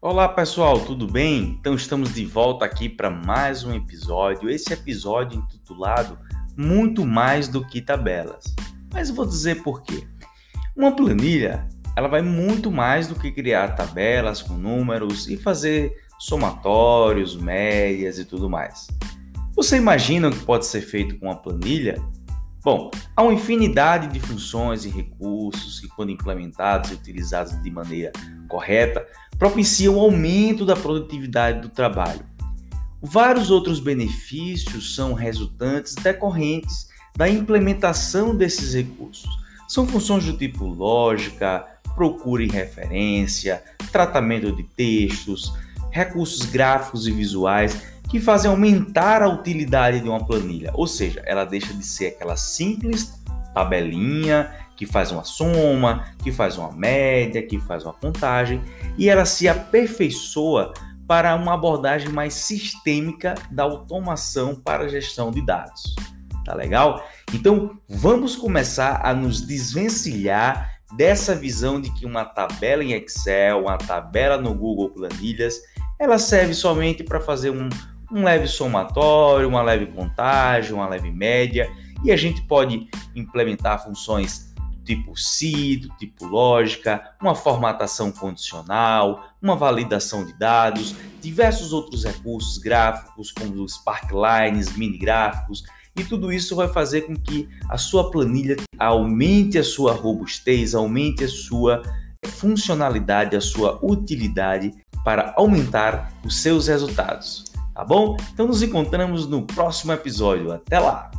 Olá pessoal, tudo bem? Então estamos de volta aqui para mais um episódio. Esse episódio intitulado Muito mais do que tabelas. Mas vou dizer por quê. Uma planilha, ela vai muito mais do que criar tabelas com números e fazer somatórios, médias e tudo mais. Você imagina o que pode ser feito com uma planilha? Bom, há uma infinidade de funções e recursos que, quando implementados e utilizados de maneira correta, propiciam o aumento da produtividade do trabalho. Vários outros benefícios são resultantes decorrentes da implementação desses recursos. São funções do tipo lógica, procura e referência, tratamento de textos, recursos gráficos e visuais que fazem aumentar a utilidade de uma planilha, ou seja, ela deixa de ser aquela simples tabelinha que faz uma soma, que faz uma média, que faz uma contagem, e ela se aperfeiçoa para uma abordagem mais sistêmica da automação para a gestão de dados. Tá legal? Então, vamos começar a nos desvencilhar dessa visão de que uma tabela em Excel, uma tabela no Google Planilhas, ela serve somente para fazer um, um leve somatório, uma leve contagem, uma leve média, e a gente pode implementar funções tipo SI, tipo lógica, uma formatação condicional, uma validação de dados, diversos outros recursos gráficos como os sparklines, mini gráficos, e tudo isso vai fazer com que a sua planilha aumente a sua robustez, aumente a sua funcionalidade, a sua utilidade para aumentar os seus resultados. Tá bom? Então nos encontramos no próximo episódio. Até lá!